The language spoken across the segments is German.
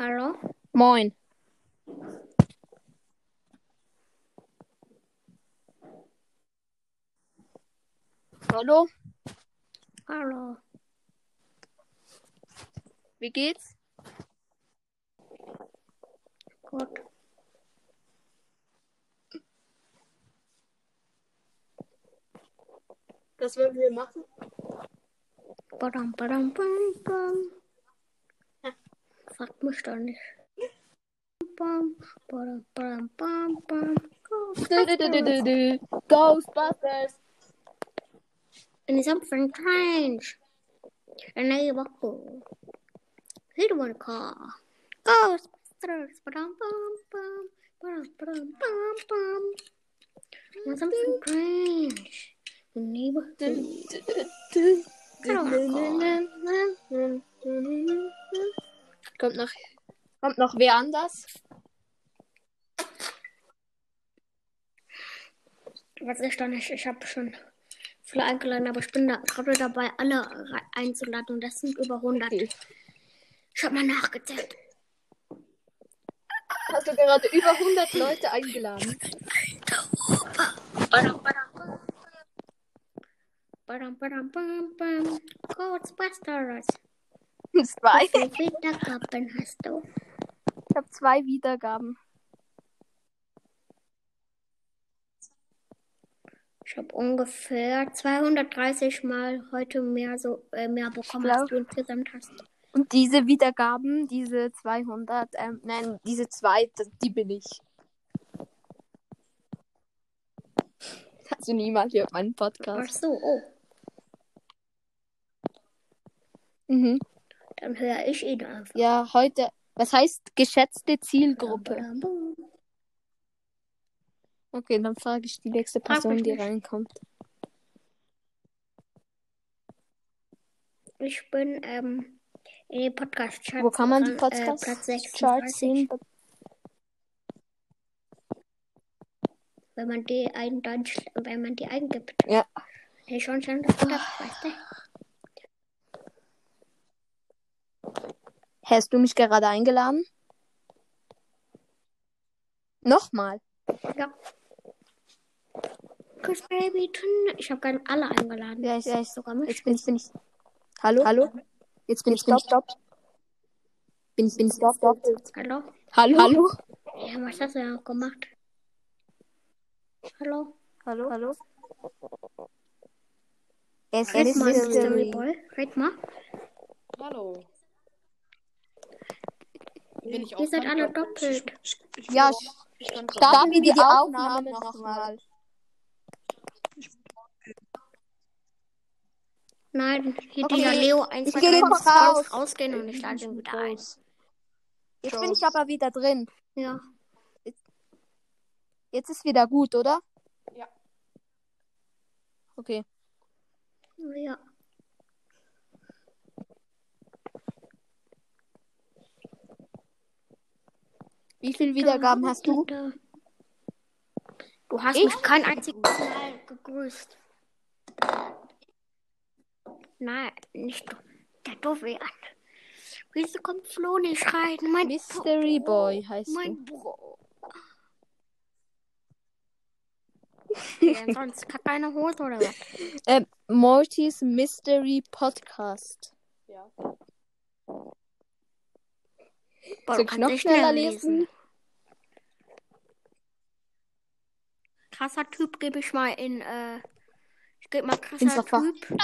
Hallo? Moin. Hallo, Hallo. wie geht's? Gut. Was wollen wir machen? Badam, badam, bam, bam. fragt mich doch nicht. Bam. Ghostbusters. Ghostbusters. And something strange. And I walk home. He don't want to call. Ghostbusters. Bam, bam, bam, bam. And something changed. The neighborhood. do. Kommt noch, kommt noch wer anders? Was ich da nicht, ich habe schon viele eingeladen, aber ich bin da gerade dabei, alle einzuladen und das sind über 100. Okay. Ich habe mal nachgezählt. Hast du gerade über 100 Leute eingeladen? Badam, badam, bam. Badam, badam, bam, bam. Ghostbusters. Zwei. Wie viele Wiedergaben hast du? Ich habe zwei Wiedergaben. Ich habe ungefähr 230 Mal heute mehr so äh, mehr bekommen, glaub- als du insgesamt hast. Und diese Wiedergaben, diese 200, ähm, nein, diese zwei, die bin ich. Also niemand hört meinen Ach Podcast. so, oh. Mhm. Dann höre ich ihn einfach. Ja, heute, was heißt geschätzte Zielgruppe? Okay, dann frage ich die nächste Person, die nicht. reinkommt. Ich bin ähm, in den Podcast-Charts. Wo kann man die Äh, Platz Charts 36. sehen? Wenn man die ein Deutsch, wenn man die eingibt. Ja. Nee, schon schon das Platz, weißt du? Hast du mich gerade eingeladen? Nochmal. Ja. Chris Baby, ich habe gerne alle eingeladen. Ja, ich, ja, ich, sogar mich. jetzt bin ich, bin ich. Hallo? Hallo? Jetzt bin ich, bin ich, stopp. Bin ich, bin ich, stopp, stopp. Hallo? Hallo? Hallo? Ja, was hast du auch gemacht? Hallo? Hallo? Hallo? Es ist. Red mal. Hallo. Bin ich Ihr seid alle doppelt. Ich, ich, Ja, ich, ich kann starten wir die Aufnahme nochmal. Nein, hier Okay. dieser Leo 1, Ich 2, geh 3 kurz muss raus. raus. rausgehen und ich lade ihn wieder ein. Jetzt bin ich aber wieder drin. Ja. Jetzt ist wieder gut, oder? Ja. Okay. Ja. Wie viele Wiedergaben hast du? Du hast Ich? mich kein einziges Mal gegrüßt. Nein, nicht du. Der doofe an. Wieso kommt Flo nicht rein? Mein Mystery Bro. Boy heißt du. Mein Bro. ja, sonst hat keine Hose oder was? Ähm, Mortys Mystery Podcast. Ja. Boah, du kannst noch schneller schnell lesen? Krasser Typ gebe ich mal in, äh, ich gebe mal krasser Instafach. Typ.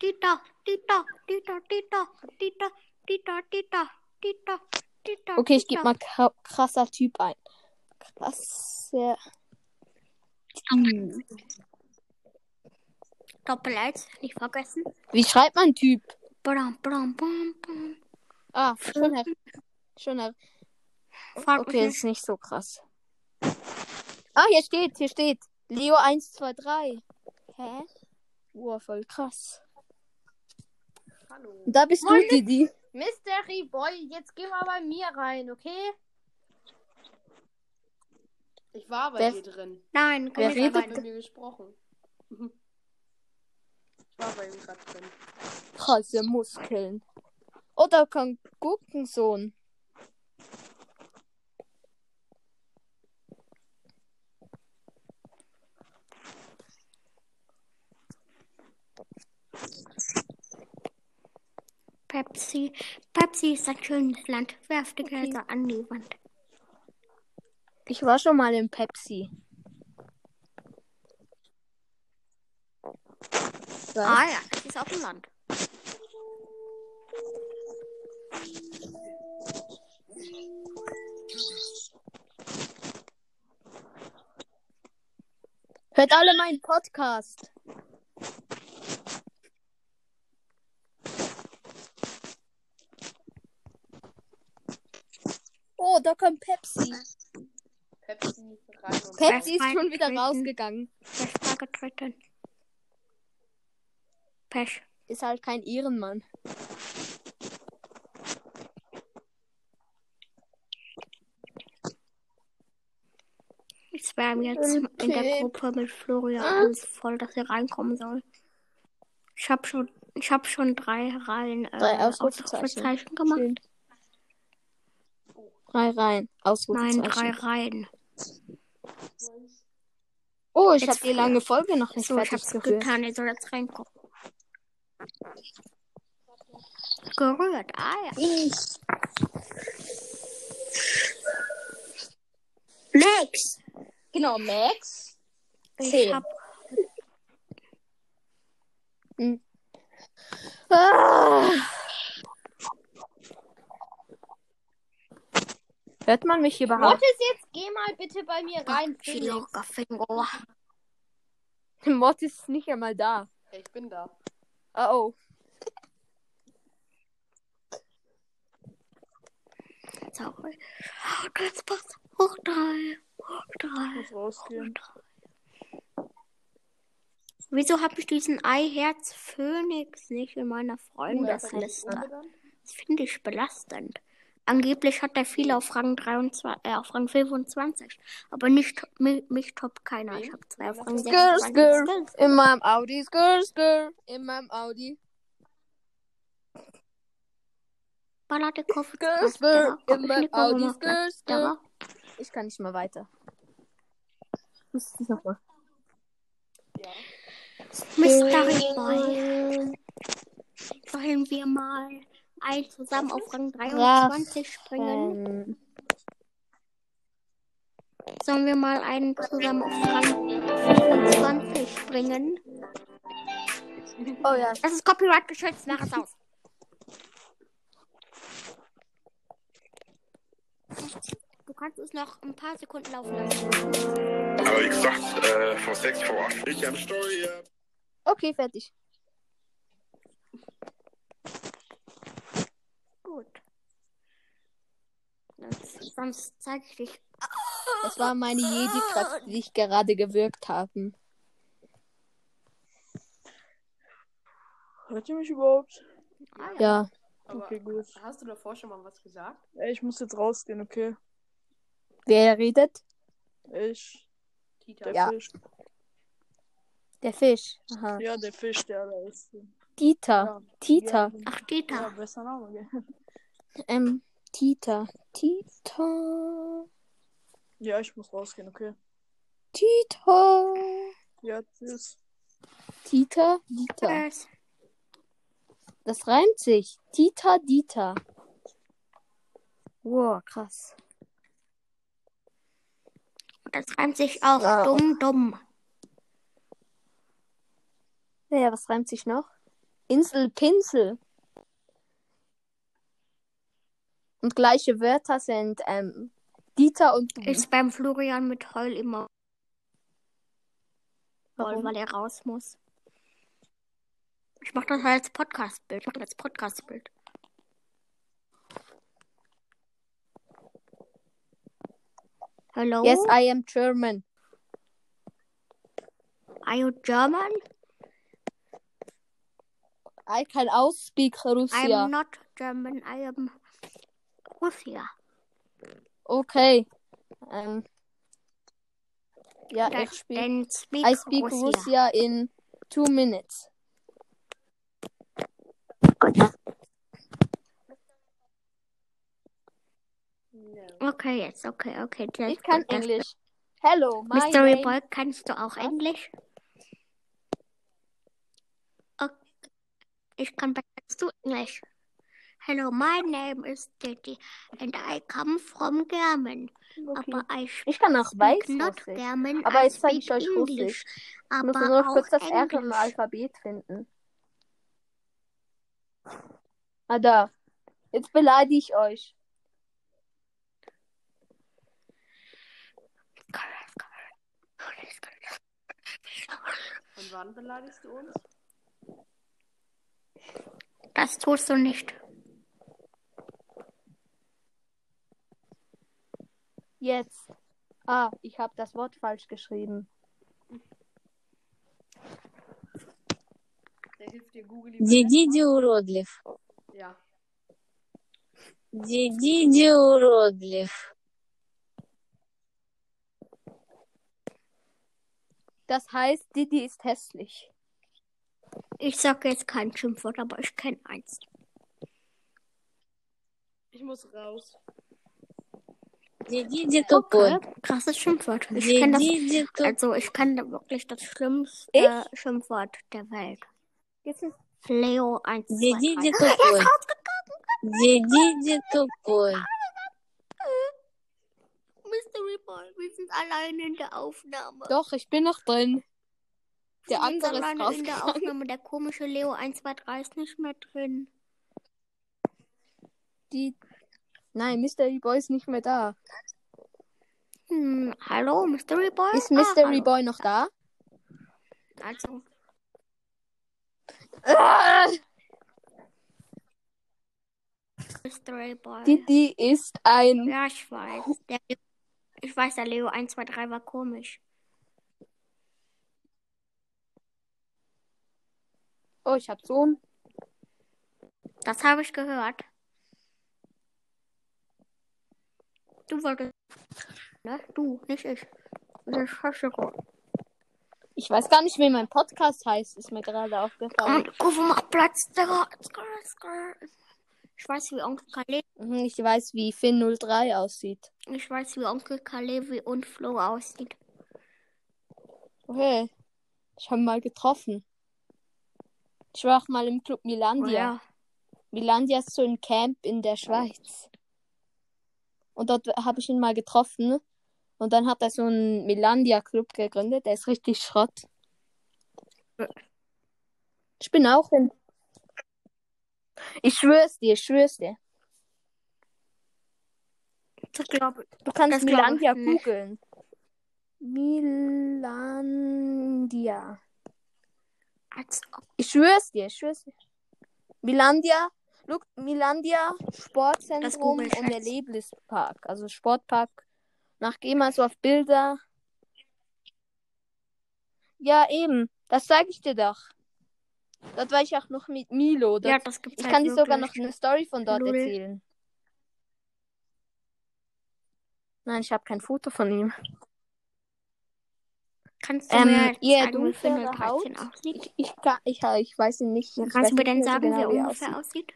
Dieter, Dieter, Dieter, Dieter, Dieter, Dieter, Dieter, Dieter, Dieter. Okay, ich gebe mal kra- krasser Typ ein. Krasser Typ. Doppel-Eins, nicht vergessen. Wie schreibt man Typ? Bram, bram, bram, bram. Ah, schon her. Schon her. Frag Okay, ist nicht so krass. Ah, hier steht, hier steht. Leo 123. Hä? Wow, voll krass. Hallo. Da bist du, Didi. Mystery Boy, jetzt geh mal bei mir rein, okay? Ich war bei Wer- dir drin. Nein, kann Wer ich Ich redet? hab aber mit mir gesprochen. Ich war bei ihm gerade drin. Krasse Muskeln. Da kommt Gurkensohn. Pepsi. Pepsi ist ein schönes Land. Werf die Okay. Gläser an die Wand. Ich war schon mal in Pepsi. Ah ja, das ist auch ein Land. Hört alle meinen Podcast. Oh, da kommt Pepsi. Pepsi Pepsi ist schon wieder rausgegangen. Pech. Ist halt kein Ehrenmann. Ich wärme jetzt in der Okay. Gruppe mit Florian alles voll, dass er reinkommen soll. Ich habe schon, ich hab schon drei Reihen äh, Drei Ausrufezeichen. Ausrufezeichen gemacht. Schön. Drei Reihen. Ausrufezeichen. Nein, drei Reihen. Oh, ich habe die lange Folge noch nicht So, ich fertig hab's geführt. getan, er soll jetzt reinkommen. Gerührt, ah ja. Max! Genau, Max. Ich Zehn. hab Ah. Hört man mich überhaupt? Mortis, jetzt geh mal bitte bei mir rein. Mortis ist nicht einmal da. Ich bin da. Oh, oh. Sorry. Das passt. Hoch drei. Hoch drei. muss rausgehen. Wieso habe ich diesen Eiherz Phönix nicht in meiner Freundesliste? Das finde ich belastend. Angeblich hat er viele auf Rang 23, äh, auf Rang 25. Aber nicht mi- mich top keiner. Ich habe zwei auf Rang Skr, 26. skr. In meinem Audi. Skr, skr. In meinem Audi. Baller der Kopf. Skr. In meinem Audi. Skr, skr. Ich kann nicht mehr weiter. Muss ich nochmal. Mystery Boy. Wollen wir mal ein zusammen auf Rang 23 springen? Ähm, Sollen wir mal einen zusammen auf Rang 25 springen? oh ja. Das ist Copyright geschützt, mach es aus. Du kannst es noch ein paar Sekunden laufen lassen. Aber wie gesagt, äh, von 6 vor 8. Ich am Steuer. Okay, fertig. Gut. Sonst, sonst zeige ich dich. Das war meine Jedi-Kraft, die ich gerade gewirkt haben. Hört ihr mich überhaupt? Ah, Ja. Aber Okay, gut. hast du davor schon mal was gesagt? Ich muss jetzt rausgehen, okay? Wer redet? Ich, Tita. der Ja. Fisch. Der Fisch. Aha. Ja, der Fisch, der da ist. Dieter. Ja. Tita. Ja, Ach, ja, Dieter. besser Name, gell? Ähm, Tita. Tita. Ja, ich muss rausgehen, okay? Tita. Ja, tschüss. Tita. Dieter. Tschüss. Das reimt sich. Tita, Dieter. Wow, krass. Und das reimt sich auch. Ja. Dumm, dumm. Ja, was reimt sich noch? Insel, Pinsel. Und gleiche Wörter sind ähm, Dieter und du. Ist beim Florian mit Heul immer Warum? weil er raus muss. Ich mache das als Podcast-Bild. Ich mache das als Podcast-Bild. Hello? Yes, I am German. Are you German? I can auch speak I Russia. am not German. I am Russia. Okay. Ähm, ja, Then- ich speak, I speak Russia. Russia in two minutes. Okay, jetzt, okay, okay. Ich kann Englisch. Hello, my Mystery name. Boy, kannst du auch Englisch? Okay. Ich kann als du Englisch. Hello, my name is Diddy and I come from German. Okay. Aber I speak Ich kann auch not Weißrussisch. German, Aber jetzt zeige ich euch English. Russisch. Ich muss nur noch kurz das R im Englisch. Alphabet finden. Ah, da. Jetzt beleidige ich euch. Und wann beleidigst du uns? Das tust du nicht. Jetzt. Ah, ich habe das Wort falsch geschrieben. Der hilft dir Google Дидиди уродлив. Ja. Дидиди уродлив. Das heißt, Didi ist hässlich. Ich sage jetzt kein Schimpfwort, aber ich kenne eins. Ich muss raus. Didi Dicke Krasses Schimpfwort. Ich kenn das, also ich kenne wirklich das schlimmste ich? Schimpfwort der Welt. Jetzt ist Leo 1. Didi Dicke Didi Dicke wir sind allein in der Aufnahme. Doch, ich bin noch drin. Der wir sind andere ist alleine in der rausgegangen. Aufnahme. Der komische Leo 1, 2, 3 ist nicht mehr drin. Die. Nein, Mystery Boy ist nicht mehr da. Hm, hallo, Mystery Boy? Ist Ah, Mystery hallo. Boy noch da? Also, Ah, Mystery Boy. Didi ist ein. Ja, ich weiß. Der, ich weiß, der Leo 1, 2, 3 war komisch. Oh, ich hab Sohn. Das habe ich gehört. Du wolltest. Ne? Du, nicht ich. Das. Ich weiß gar nicht, wie mein Podcast heißt, ist mir gerade aufgefallen. Und Kufu macht Platz. Ich weiß, wie Onkel Kalevi, Mhm, Ich weiß, wie Finn03 aussieht. ich weiß, wie Onkel Kalevi und Flo aussieht. Okay. Ich habe mal getroffen. Ich war auch mal im Club Oh, Milandia. ja. Milandia ist so ein Camp in der Schweiz. Und dort habe ich ihn mal getroffen. Und dann hat er so einen Milandia-Club gegründet. Der ist richtig Schrott. Ich bin auch in. Ich schwör's dir, ich schwör's dir. Ich. Du kannst glaub Milandia googeln. Milandia. Ich schwör's dir, ich schwör's dir. Milandia, look, Milandia, Sportzentrum und. Erlebnispark. Also Sportpark. Nach geh mal so auf Bilder. Ja, eben. Das sage ich dir doch. Dort war ich auch noch mit Milo. Dort, Ja, das gibt's ich halt kann dir sogar noch eine Story von dort Lul. erzählen. Nein, ich habe kein Foto von ihm. Kannst du Ähm, mir ihr sagen, wie dunklere 13 Haut? aussieht? Ich, ich, kann, ich, ich weiß ihn nicht. Ich weiß Kannst du mir nicht denn sagen, genau, wie er wie ungefähr aussieht?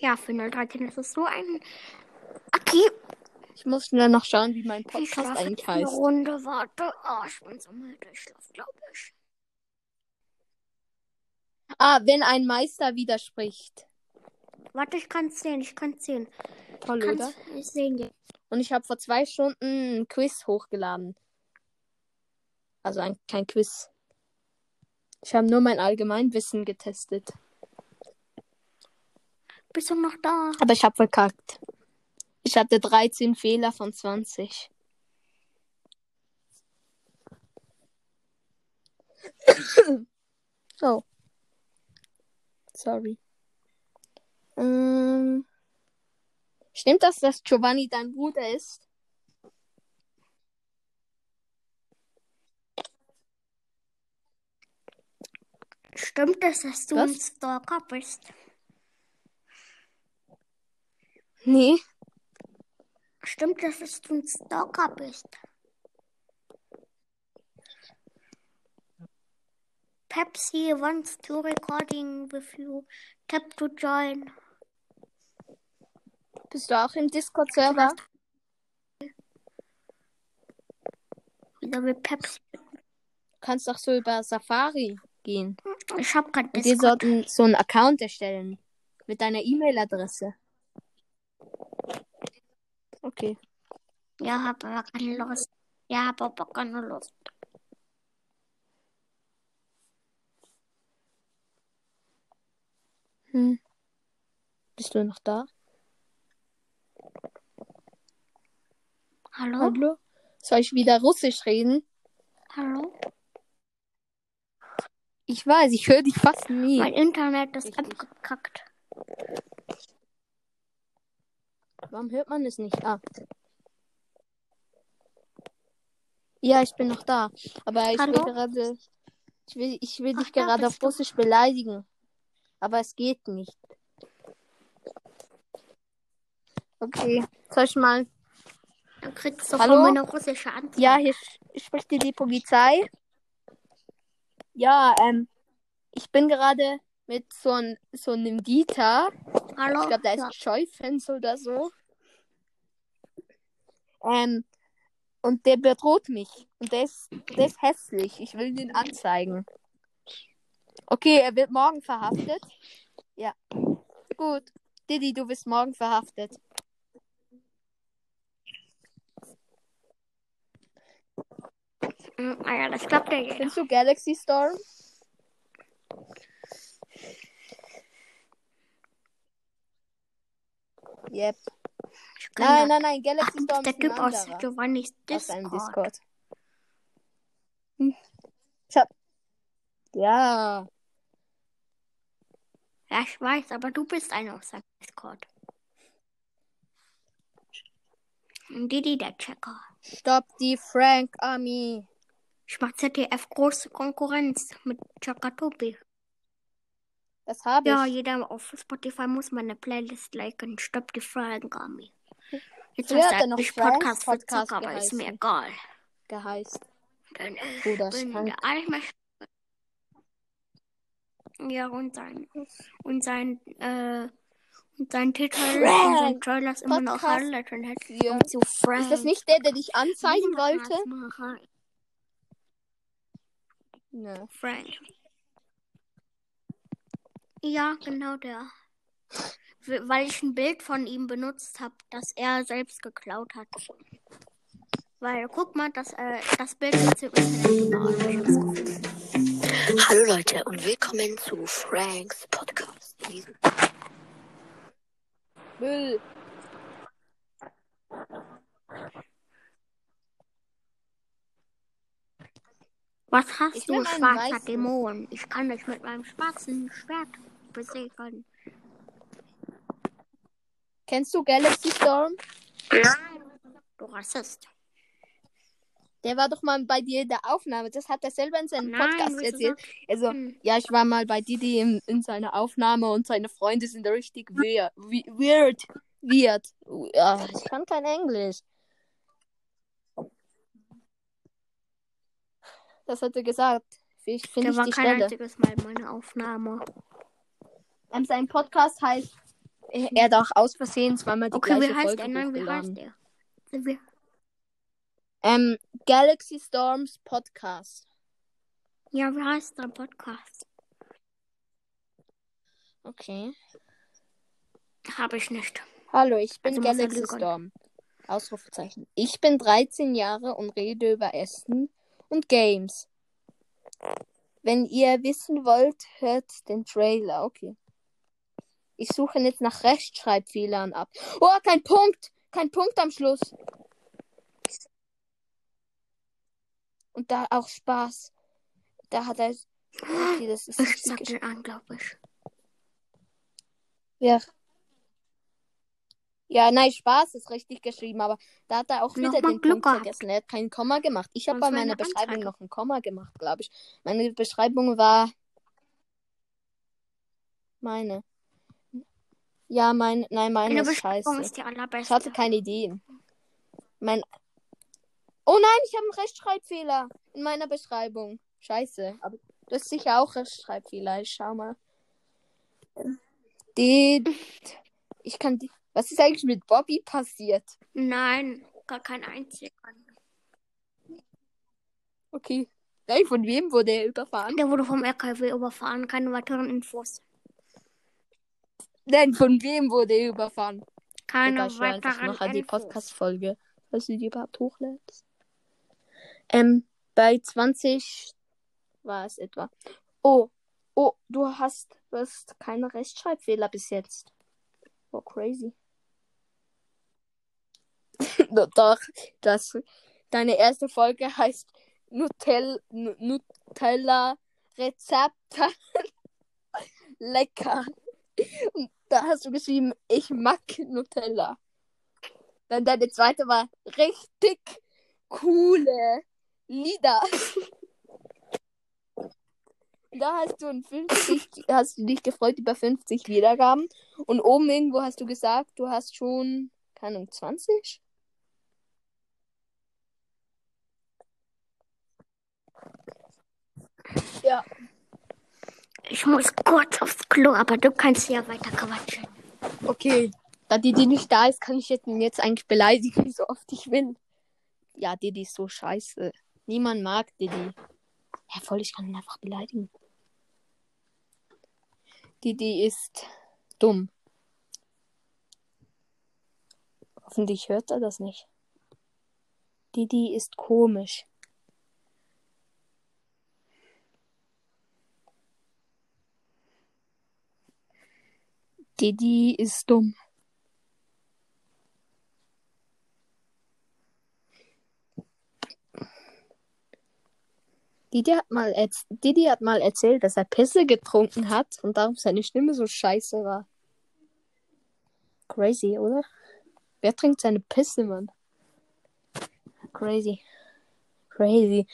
Ja, Final 13 ist es so ein. Okay, Ich muss schnell noch schauen, wie mein Podcast eigentlich jetzt eine heißt. Runde. Warte. Oh, ich bin so müde. Ich schlafe, glaube ich. Ah, wenn ein Meister widerspricht. Warte, ich kann es sehen. Ich kann es sehen. Toll, Ich oder? ich sehen jetzt. Und ich habe vor zwei Stunden ein Quiz hochgeladen. Also ein, kein Quiz. Ich habe nur mein Allgemeinwissen getestet. Bist du noch da? Aber ich habe verkackt. Ich hatte 13 Fehler von 20. so. Sorry. Ähm, stimmt das, dass Giovanni dein Bruder ist? Stimmt es, dass du Was? ein Stalker bist? Nee. Stimmt dass du ein Stalker bist? Pepsi wants to recording with you. Tap to join. Bist du auch im Discord-Server? Wieder mit Pepsi. Du kannst doch so über Safari gehen. Ich hab grad Und wir Discord. sollten so einen Account erstellen. Mit deiner E-Mail-Adresse. Okay. Ja, hab aber keine Lust. Ja, hab aber keine Lust. Hm. Bist du noch da? Hallo? Hallo? Soll ich wieder Russisch reden? Hallo? Ich weiß, ich höre dich fast nie. Mein Internet ist Richtig. abgekackt. Warum hört man es nicht? Ah. Ja, ich bin noch da. Aber ich will Hallo? gerade. Ich will, ich will dich Ach, da gerade auf bist du. Russisch beleidigen. Aber es geht nicht. Okay. Soll ich mal. Dann kriegst du Hallo? von mir eine russische Antwort. Ja, hier spricht dir die Polizei. Ja, ähm. Ich bin gerade mit so, ein, so einem Dieter. Hallo? Ich glaube, der ist. Scheufens oder so. Ähm, und der bedroht mich. Und der ist, der ist hässlich. Ich will den anzeigen. Okay, er wird morgen verhaftet. Ja. Gut. Didi, du wirst morgen verhaftet. Mm, Ah ja, das klappt ja. Kennst du Galaxy Storm? Yep. Nein, nein, nein, Galaxy Ach, Storm der ist ein Typ aus. Giovannis Aus seinem Discord. Discord. Hm. Ich hab... Ja. Ja, ich weiß, aber du bist einer aus seinem Discord. Didi, der Checker. Stopp die Frank Army. Ich mach ZDF große Konkurrenz mit Chakatobi. Das habe Ja, ich. jeder auf Spotify muss meine Playlist liken. Stopp die Frank Army. Jetzt Früher heißt er noch Franks Podcast Podcast aber ist mir egal. geheißt. Ich Bruder bin Frank. der Allmächtige. Ja, und sein, und sein, äh, und sein Titel und sein Frank! Trailer ist immer noch Highlight und zu Frank. Ist das nicht der, der dich anzeigen wollte? wollte? Ne. Frank. Ja, genau der. Weil ich ein Bild von ihm benutzt habe, das er selbst geklaut hat. Weil, guck mal, das, äh, das Bild ist im Internet. Hallo Leute und willkommen zu Franks Podcast. Müll. Was hast Ich du, schwarzer. Dämon? Ich kann dich mit meinem schwarzen Schwert besiegen. Kennst du Galaxy Storm? Du Rassist. Der war doch mal bei dir in der Aufnahme. Das hat er selber in seinem Nein, Podcast erzählt. Also, Hm. ja, ich war mal bei Didi in, in seiner Aufnahme und seine Freunde sind richtig weird. we- Weird. Weird. Ja, ich kann kein Englisch. Das hat er gesagt. Ich finde Der ich war die kein Stelle. einziges Mal in meiner Aufnahme. Ähm, sein Podcast heißt. Er hat auch aus Versehen zweimal die Okay, gleiche wie heißt Folge der? Nein, wie heißt der? Wie, Ähm, Galaxy Storms Podcast. ja, wie heißt der Podcast? Okay. Habe ich nicht. Hallo, ich bin Also Galaxy. Storm. Ausrufezeichen. Ich bin 13 Jahre und rede über Essen und Games. Wenn ihr wissen wollt, hört den Trailer. Okay. Ich suche jetzt nach Rechtschreibfehlern ab. Oh, kein Punkt! Kein Punkt am Schluss. Und da auch Spaß. Da hat er. Okay, das ist Ich sag den an, glaube ich. Ja. Ja, nein, Spaß ist richtig geschrieben, aber da hat er auch wieder den Glück Punkt gehabt. vergessen. Er hat kein Komma gemacht. Ich habe bei meiner eine Beschreibung Anzeige. noch ein Komma gemacht, glaube ich. Meine Beschreibung war meine. Ja, mein, nein, meine ist scheiße. ist die Ich allerbeste. hatte keine Ideen. Mein. Oh nein, ich habe einen Rechtschreibfehler in meiner Beschreibung. Scheiße. Aber Du hast sicher auch Rechtschreibfehler. Ich schau mal. Die. Ich kann die. Was ist eigentlich mit Bobby passiert? Nein, gar kein einziger. Okay. Nein, von wem wurde er überfahren? Der wurde vom RKW überfahren. Keine weiteren Infos. Nein, von wem wurde er überfahren? Keine Egal, ich höre einfach nachher die Infos. Podcast-Folge, falls du die überhaupt hochlädst. Ähm, bei 20 war es etwa. Oh, oh, du hast, du hast keine Rechtschreibfehler bis jetzt. Oh, crazy. No, Doch, das, deine erste Folge heißt Nutell, Nu- Nutella Rezepte. Lecker. Und da hast du geschrieben, ich mag Nutella. Dann deine zweite war richtig coole Lieder. Da hast du ein 50, hast du dich gefreut über 50 Wiedergaben. Und oben irgendwo hast du gesagt, du hast schon, keine Ahnung, 20? Ja. Ich muss kurz aufs Klo, aber du kannst ja weiter quatschen. Okay. Da Didi nicht da ist, kann ich jetzt, jetzt eigentlich beleidigen, so oft ich will. Ja, Didi ist so scheiße. Niemand mag Didi. Ja, voll, ich kann ihn einfach beleidigen. Didi ist dumm. Hoffentlich hört er das nicht. Didi ist komisch. Didi ist dumm. Didi hat, mal Didi hat mal erzählt, dass er Pisse getrunken hat und darum seine Stimme so scheiße war. Crazy, oder? Wer trinkt seine Pisse, Mann? Crazy. Crazy.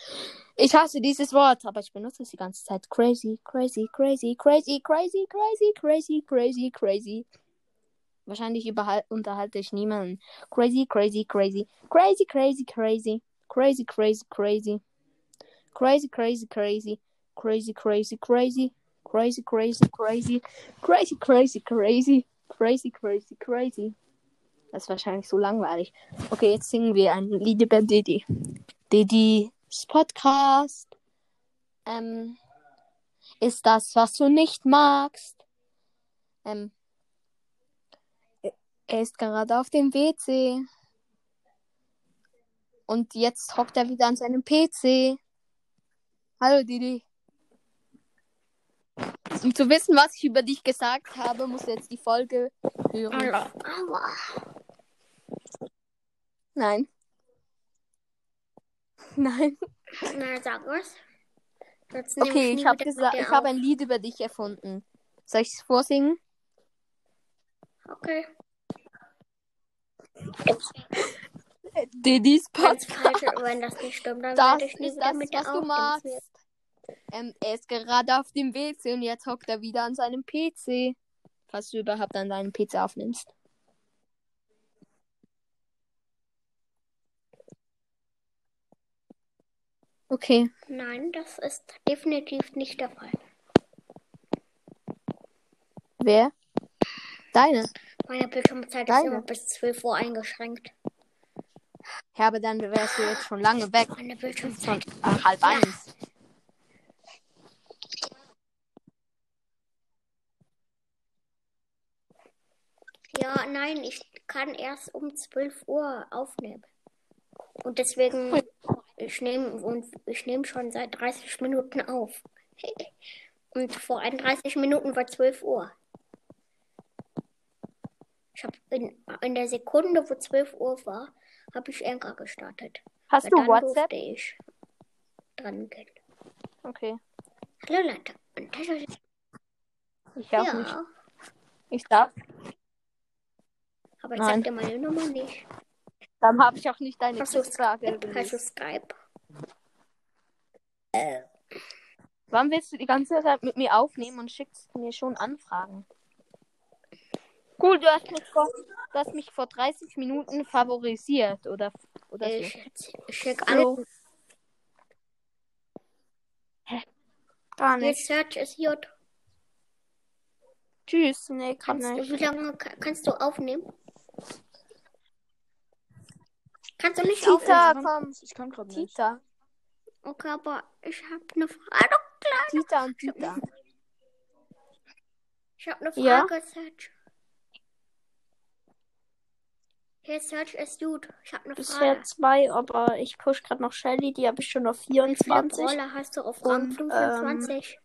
Ich hasse dieses Wort, aber ich benutze es die ganze Zeit. Crazy, crazy, crazy, crazy, crazy, crazy, crazy, crazy, crazy. Wahrscheinlich unterhalte ich niemanden. Crazy, crazy, crazy, crazy, crazy, crazy, crazy, crazy, crazy. Crazy, crazy, crazy, crazy, crazy, crazy, crazy, crazy, crazy, crazy, crazy, crazy, crazy, crazy, crazy. Das ist wahrscheinlich so langweilig. Okay, jetzt singen wir ein Lied über Didi. Didis Podcast. Ähm, ist das, was du nicht magst? Ähm, er ist gerade auf dem WC. Und jetzt hockt er wieder an seinem PC. Hallo Didi. Um zu wissen, was ich über dich gesagt habe, musst du jetzt die Folge hören. Nein. Nein. Na, sag was. Jetzt Okay, nie ich habe gesagt, ich habe ein Lied über dich erfunden. Soll ich es vorsingen? Okay. Wenn's Podcast. wenn das nicht stimmt, dann Das werde ich nie ist das, was du magst. Ähm, er ist gerade auf dem WC und jetzt hockt er wieder an seinem PC. Falls du überhaupt an deinem PC aufnimmst. Okay. Nein, das ist definitiv nicht der Fall. Wer? Deine. Meine Bildschirmzeit ist Deine? immer bis 12 Uhr eingeschränkt. Ja, aber dann wärst du jetzt schon lange weg. Meine Bildschirmzeit. äh, halb Ja. eins. Ja, nein, ich kann erst um 12 Uhr aufnehmen. Und deswegen, ich nehme und ich nehme schon seit 30 Minuten auf. Und vor 31 Minuten war 12 Uhr. Ich habe in, in der Sekunde, wo 12 Uhr war, habe ich Anchor gestartet. Hast Weil du dann WhatsApp? durfte ich dran gehen. Okay. Hallo Leute. Ich nicht. ja, Ich darf. aber ich Nein. sag dir meine Nummer nicht. Dann habe ich auch nicht deine Hast Frage? Hast du Skype? Wann willst du die ganze Zeit mit mir aufnehmen und schickst mir schon Anfragen? Cool, du hast mich vor, du hast mich vor 30 Minuten favorisiert, oder, oder so. Ich, ich schicke Hallo. alle. Gar nicht. Search ist J. Tschüss. Nee, grad Kannst nicht. wie lange ka- kannst du aufnehmen? Kannst du nicht Tita, aufnehmen? komm. Ich kann gerade nicht. Tita. Okay, aber ich habe eine Frage. Tita und Tita. Ich habe eine Ja? Frage, Search. Hier Search ist gut. Ich habe eine Bisher Frage. zwei, aber ich push gerade noch Shelly, die habe ich schon auf Wie viele 24. Hast du auf Rang Und, 25?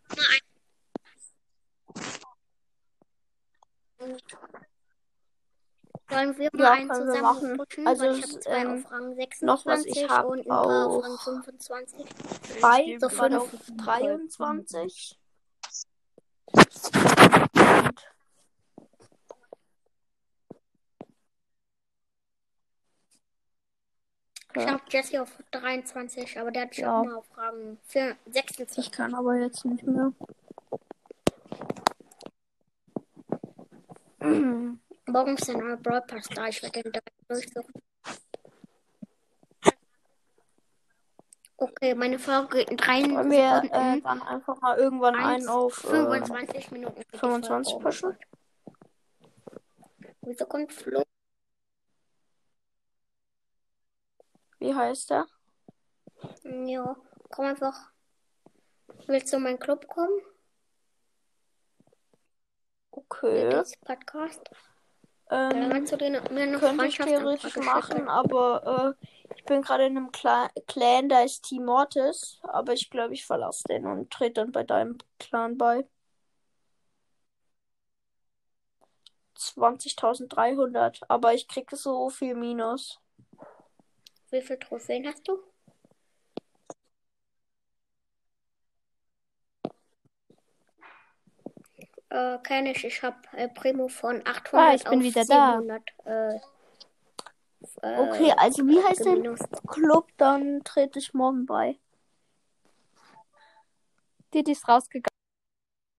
Sollen wir mal Ja, einen zusammen machen. pushen? Also, ich habe zwei ähm, auf Rang 26 noch was ich hab und ein paar auf Rang 25. Zwei, gebe so auf auf 23. Ich habe Jesse auf 23, aber der hat schon Ja. mal auf Rang 4, 26. Ich kann aber jetzt nicht mehr. Morgen ist ein neuer Pass da. Ich werde den direkt durchsuchen. Okay, meine Folge geht in drei Wollen wir äh, dann einfach mal irgendwann einen auf äh, 25 Minuten. geht die 25 Folge. pushen? Wieso kommt Flo? Wie heißt der? Ja, komm einfach. Willst du in meinen Club kommen? Okay. Podcast. Ähm, kannst du dir mir könnte ich theoretisch machen, aber äh, ich bin gerade in einem Cla Clan, da ist Team Mortis, aber ich glaube, ich verlasse den und trete dann bei deinem Clan bei. 20.300, aber ich kriege so viel Minus. Wie viele Trophäen hast du? Äh, kenne ich. Ich habe äh, Primo von 800 Ah, ich bin auf wieder da. 700. Äh, äh, Okay, also wie heißt der Minus. Club? Dann trete ich morgen bei. Didi ist rausgegangen.